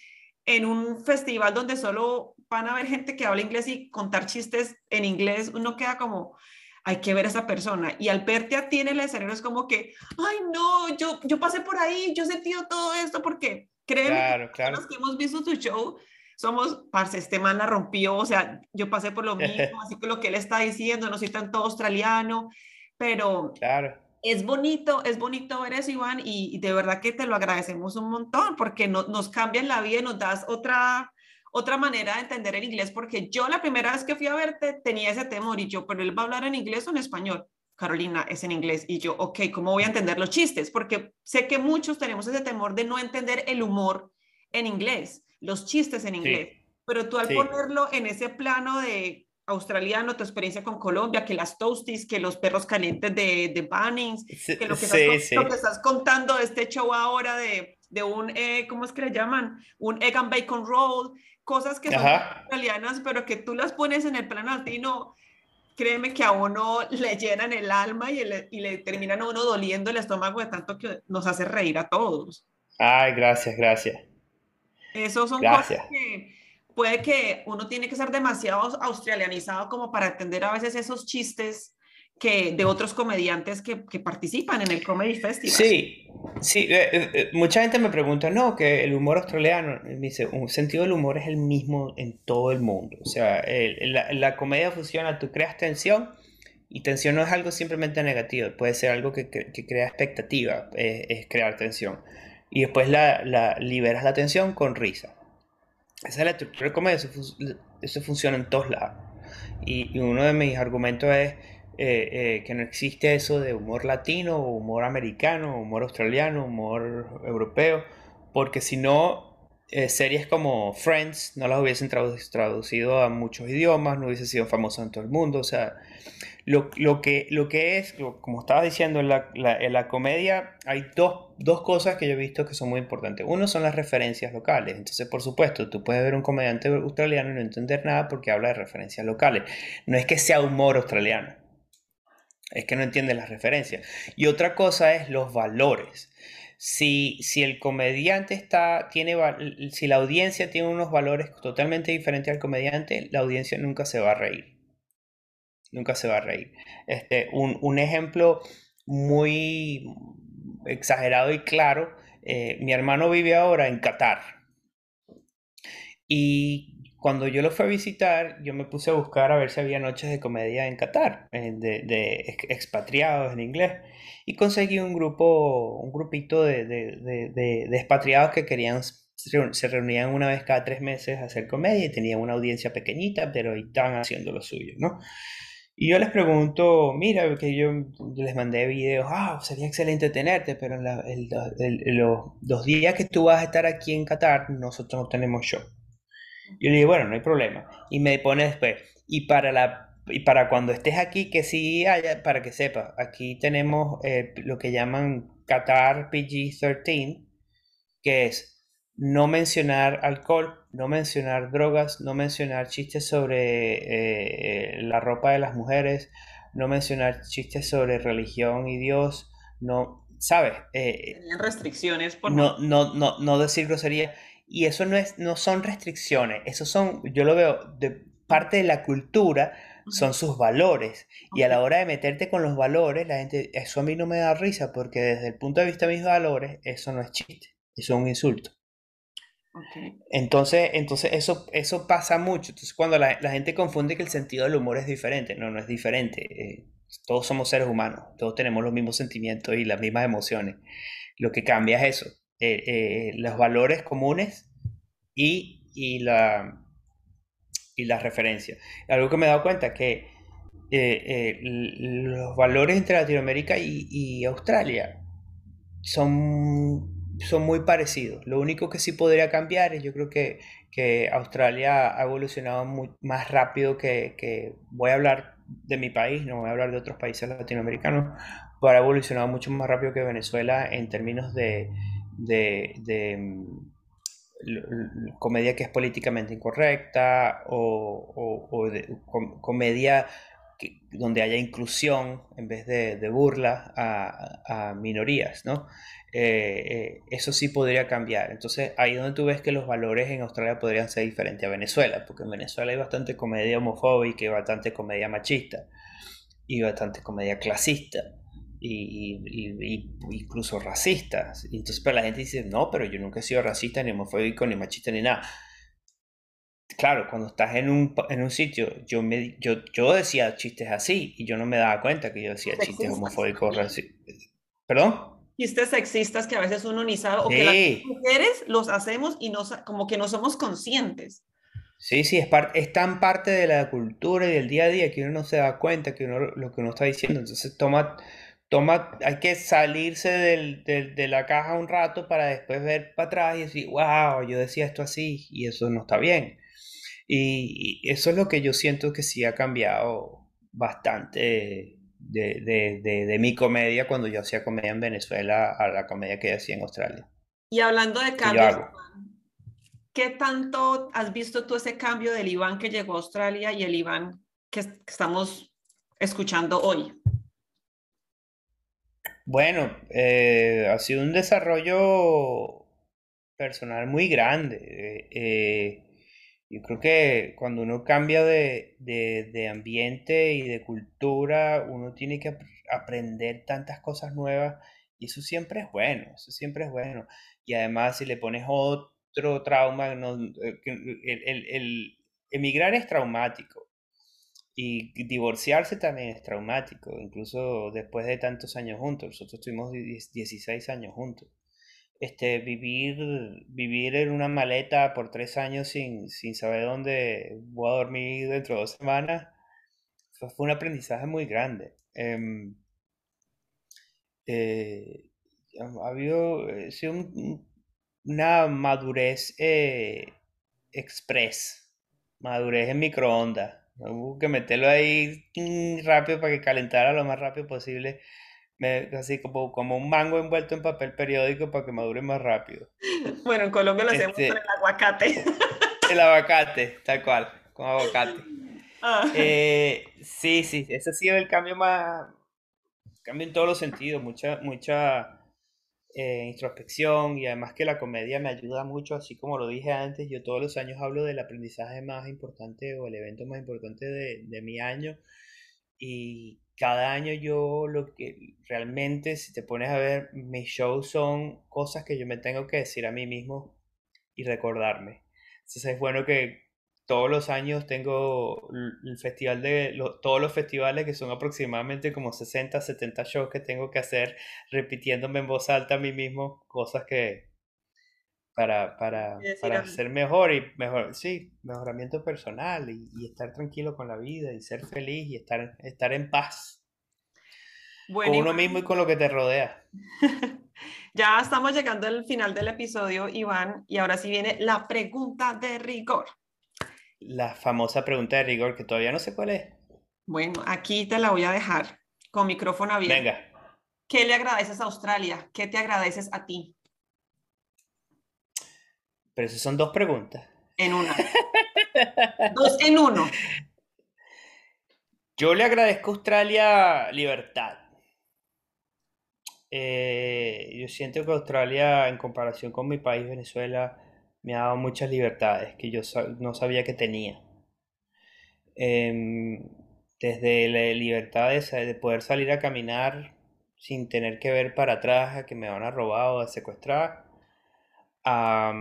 en un festival donde solo van a ver gente que habla inglés y contar chistes en inglés, uno queda como, hay que ver a esa persona. Y al verte a ti en el escenario es como que, ay, no, yo, yo pasé por ahí, yo he sentido todo esto, porque créeme, claro, los que hemos visto tu show, somos, parce, este man la rompió, o sea, yo pasé por lo mismo, así que lo que él está diciendo, no soy tanto australiano, pero claro. es bonito, es bonito ver eso, Iván, y, de verdad que te lo agradecemos un montón, porque no, nos cambian la vida y nos das otra, otra manera de entender el inglés, porque yo la primera vez que fui a verte tenía ese temor y yo, pero él va a hablar en inglés o en español. Carolina es en inglés y yo, ok, ¿cómo voy a entender los chistes? Porque sé que muchos tenemos ese temor de no entender el humor en inglés, los chistes en inglés, pero tú al ponerlo en ese plano de australiano, tu experiencia con Colombia, que las toasties, que los perros calientes de, de Bunnings, que lo que, estás, lo que estás contando de este show ahora de, de un, eh, ¿cómo es que le llaman? Un egg and bacon roll, cosas que son italianas, pero que tú las pones en el plano latino, créeme que a uno le llenan el alma y, y le terminan a uno doliendo el estómago de tanto que nos hace reír a todos. Ay, gracias, gracias. Esos son cosas que puede que uno tiene que ser demasiado australianizado como para entender a veces esos chistes que de otros comediantes que, que participan en el Comedy Festival. Sí, sí, eh, eh, eh, mucha gente me pregunta, no, que el humor australiano, me dice, un sentido del humor es el mismo en todo el mundo. O sea, la, comedia funciona, tú creas tensión y tensión no es algo simplemente negativo, puede ser algo que, que, crea expectativa, es crear tensión. Y después la, la, liberas la tensión con risa. Esa es la estructura de comedia, eso, funciona en todos lados. Y uno de mis argumentos es eh, eh, que no existe eso de humor latino, humor americano, humor australiano, humor europeo, porque si no, eh, series como Friends no las hubiesen traducido a muchos idiomas, no hubiese sido famosas en todo el mundo, o sea, lo, que, lo que es, como estaba diciendo, en la, en la comedia hay dos, dos, cosas que yo he visto que son muy importantes. Uno son las referencias locales. Entonces, por supuesto, tú puedes ver un comediante australiano y no entender nada porque habla de referencias locales. No es que sea humor australiano es que no entiende las referencias. Y otra cosa es los valores. Si, si el comediante está, tiene, si la audiencia tiene unos valores totalmente diferentes al comediante, la audiencia nunca se va a reír. Nunca se va a reír. Este, un, ejemplo muy exagerado y claro, eh, mi hermano vive ahora en Qatar. Y cuando yo lo fui a visitar, yo me puse a buscar a ver si había noches de comedia en Qatar, eh, de, expatriados en inglés, y conseguí un grupo, un grupito de, de, expatriados que querían, se reunían una vez cada tres meses a hacer comedia y tenían una audiencia pequeñita, pero estaban haciendo lo suyo, ¿no? Y yo les pregunto, mira, que yo les mandé videos, ah, sería excelente tenerte, pero en los dos días que tú vas a estar aquí en Qatar, nosotros no tenemos show. Yo le digo, bueno, no hay problema. Y me pone después, y para la y para cuando estés aquí, que sí haya, para que sepa, aquí tenemos eh, lo que llaman Qatar PG-13, que es no mencionar alcohol, no mencionar drogas, no mencionar chistes sobre eh, eh, la ropa de las mujeres, no mencionar chistes sobre religión y Dios, no, ¿sabes? Tenían restricciones por no, no, no, no decir grosería. Y eso no, es, no son restricciones, eso son, yo lo veo, de parte de la cultura, son sus valores. Y a la hora de meterte con los valores, la gente, eso a mí no me da risa, porque desde el punto de vista de mis valores, eso no es chiste, eso es un insulto. Entonces, entonces eso, eso pasa mucho. Entonces, cuando la, gente confunde que el sentido del humor es diferente, no, no es diferente. Eh, todos somos seres humanos, todos tenemos los mismos sentimientos y las mismas emociones. Lo que cambia es eso, eh, eh, los valores comunes y, y, la, y las referencias. Algo que me he dado cuenta que eh, los valores entre Latinoamérica y, Australia son, son muy parecidos. Lo único que sí podría cambiar es yo creo que, que Australia ha evolucionado más rápido que, que, voy a hablar de mi país, no voy a hablar de otros países latinoamericanos, pero ha evolucionado mucho más rápido que Venezuela en términos de, de, comedia que es políticamente incorrecta o, comedia donde haya inclusión en vez de, burla a, minorías, ¿no? Eh, eh, eso sí podría cambiar. Entonces, ahí donde tú ves que los valores en Australia podrían ser diferentes a Venezuela, porque en Venezuela hay bastante comedia homofóbica y bastante comedia machista y bastante comedia clasista y, incluso racistas. Y entonces para la gente dice, no, pero yo nunca he sido racista, ni homofóbico, ni machista, ni nada. Claro, cuando estás en un, en un sitio, yo, me, yo, yo decía chistes así y yo no me daba cuenta que yo decía chistes homofóbicos, racistas. ¿Perdón? Chistes sexistas que a veces uno ni sabe, o que las mujeres los hacemos y no, como que no somos conscientes. Sí, sí, es, parte, es tan parte de la cultura y del día a día que uno no se da cuenta que uno lo que uno está diciendo. Entonces toma toma, hay que salirse de la caja un rato para después ver para atrás y decir, wow, yo decía esto así y eso no está bien. Y, eso es lo que yo siento que sí ha cambiado bastante de, mi comedia cuando yo hacía comedia en Venezuela a la comedia que hacía en Australia. Y hablando de cambios, ¿qué tanto has visto tú ese cambio del Iván que llegó a Australia y el Iván que estamos escuchando hoy? Bueno, eh, ha sido un desarrollo personal muy grande. Eh, yo creo que cuando uno cambia de, ambiente y de cultura, uno tiene que aprender tantas cosas nuevas y eso siempre es bueno, eso siempre es bueno. Y además si le pones otro trauma, eh, el emigrar es traumático. Y divorciarse también es traumático, incluso después de tantos años juntos. Nosotros estuvimos 16 años juntos. Este, vivir, vivir en una maleta por tres años sin, sin saber dónde voy a dormir dentro de dos semanas fue, un aprendizaje muy grande. Em, eh, ha habido eh, sido una madurez eh, express, madurez en microondas Hubo que meterlo ahí rápido para que calentara lo más rápido posible. así como, como un mango envuelto en papel periódico para que madure más rápido. <laughs> Bueno, en Colombia lo hacemos con este el aguacate. <laughs> El aguacate, tal cual, con aguacate. <laughs> Ah. Eh, sí, sí, ese ha sido el cambio más, cambio en todos los sentidos, mucha, mucha eh, introspección y además que la comedia me ayuda mucho, así como lo dije antes, yo todos los años hablo del aprendizaje más importante o el evento más importante de, de mi año y cada año yo lo que realmente, si te pones a ver, mis shows son cosas que yo me tengo que decir a mí mismo y recordarme. Entonces es bueno que todos los años tengo el festival de todos los festivales que son aproximadamente como 60, 70 shows que tengo que hacer repitiéndome en voz alta a mí mismo cosas que para, para, para ser mejor y mejor, sí, mejoramiento personal y, estar tranquilo con la vida y ser feliz y estar, estar en paz. Con uno mismo y con lo que te rodea. <laughs> ya estamos llegando al final del episodio, Iván, y ahora sí viene la pregunta de rigor la famosa pregunta de rigor que todavía no sé cuál es. Bueno, aquí te la voy a dejar con micrófono abierto. Venga. ¿Qué le agradeces a Australia? ¿Qué te agradeces a ti? Pero esas son dos preguntas. En una. <laughs> dos en uno. Yo le agradezco a Australia libertad. Eh, yo siento que Australia, en comparación con mi país, Venezuela, me ha dado muchas libertades que yo no sabía que tenía. Em, desde la libertad de, poder salir a caminar sin tener que ver para atrás a que me van a robar o a secuestrar, a,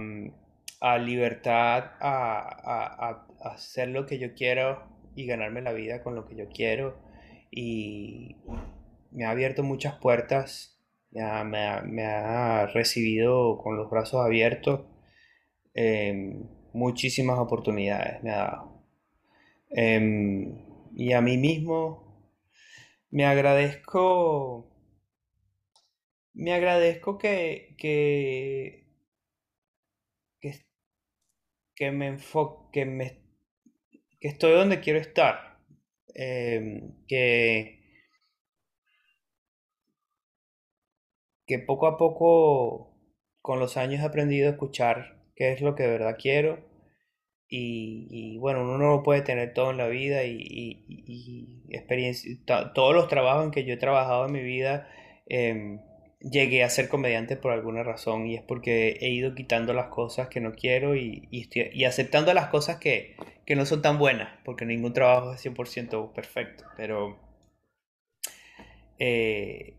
libertad a, hacer lo que yo quiero y ganarme la vida con lo que yo quiero. Y me ha abierto muchas puertas, me ha recibido con los brazos abiertos Em, muchísimas oportunidades me ha dado. Em, y a mí mismo me agradezco, me agradezco que, que, que, me enfoque, me, que estoy donde quiero estar. Em, que, que poco a poco, con los años he aprendido a escuchar qué es lo que de verdad quiero. Y, bueno, uno no puede tener todo en la vida y, y, experiencia, todos los trabajos en que yo he trabajado en mi vida, em, llegué a ser comediante por alguna razón y es porque he ido quitando las cosas que no quiero y, aceptando las cosas que, que, no son tan buenas, porque ningún trabajo es 100% perfecto, pero eh,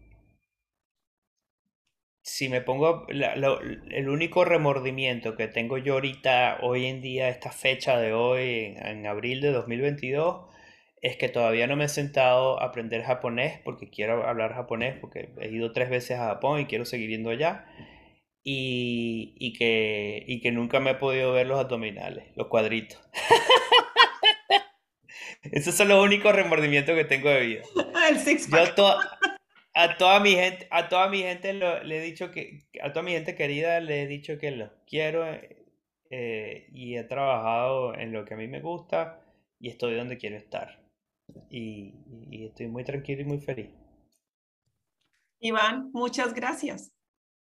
si me pongo el único remordimiento que tengo yo ahorita, hoy en día, esta fecha de hoy, en, abril de 2022, es que todavía no me he sentado a aprender japonés porque quiero hablar japonés, porque he ido tres veces a Japón y quiero seguir yendo allá. Y, y, que, y que nunca me he podido ver los abdominales, los cuadritos. <laughs> Esos son los únicos remordimientos que tengo de vida. <laughs> El six a toda mi gente, a toda mi gente le he dicho que, a toda mi gente querida le he dicho que los quiero eh, y he trabajado en lo que a mí me gusta y estoy donde quiero estar. Y, y estoy muy tranquilo y muy feliz. Iván, muchas gracias.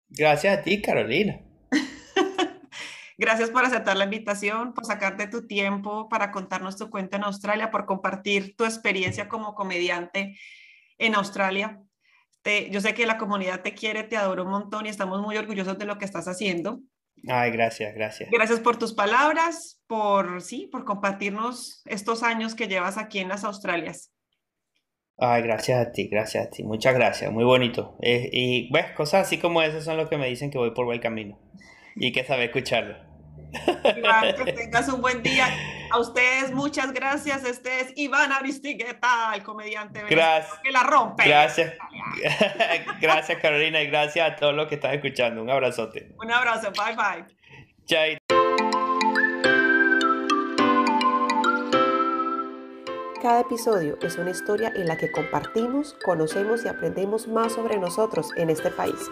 Gracias a ti, Carolina. <laughs> Gracias por aceptar la invitación, por sacarte tu tiempo para contarnos tu cuenta en Australia, por compartir tu experiencia como comediante en Australia yo sé que la comunidad te quiere, te adora un montón y estamos muy orgullosos de lo que estás haciendo. Ay, gracias, gracias. Gracias por tus palabras, por sí, por compartirnos estos años que llevas aquí en las Australias. Ay, gracias a ti, gracias a ti. Muchas gracias, muy bonito. Eh, y ves, cosas así como esas son lo que me dicen que voy por buen camino y que saber escucharlo. Que tengas un buen día. A ustedes muchas gracias. Este es Iván Aristigueta, el comediante gracias, que la rompe. Gracias. <laughs> gracias Carolina y gracias a todos los que están escuchando. Un abrazote. Un abrazo. Bye bye. Chai. Cada episodio es una historia en la que compartimos, conocemos y aprendemos más sobre nosotros en este país.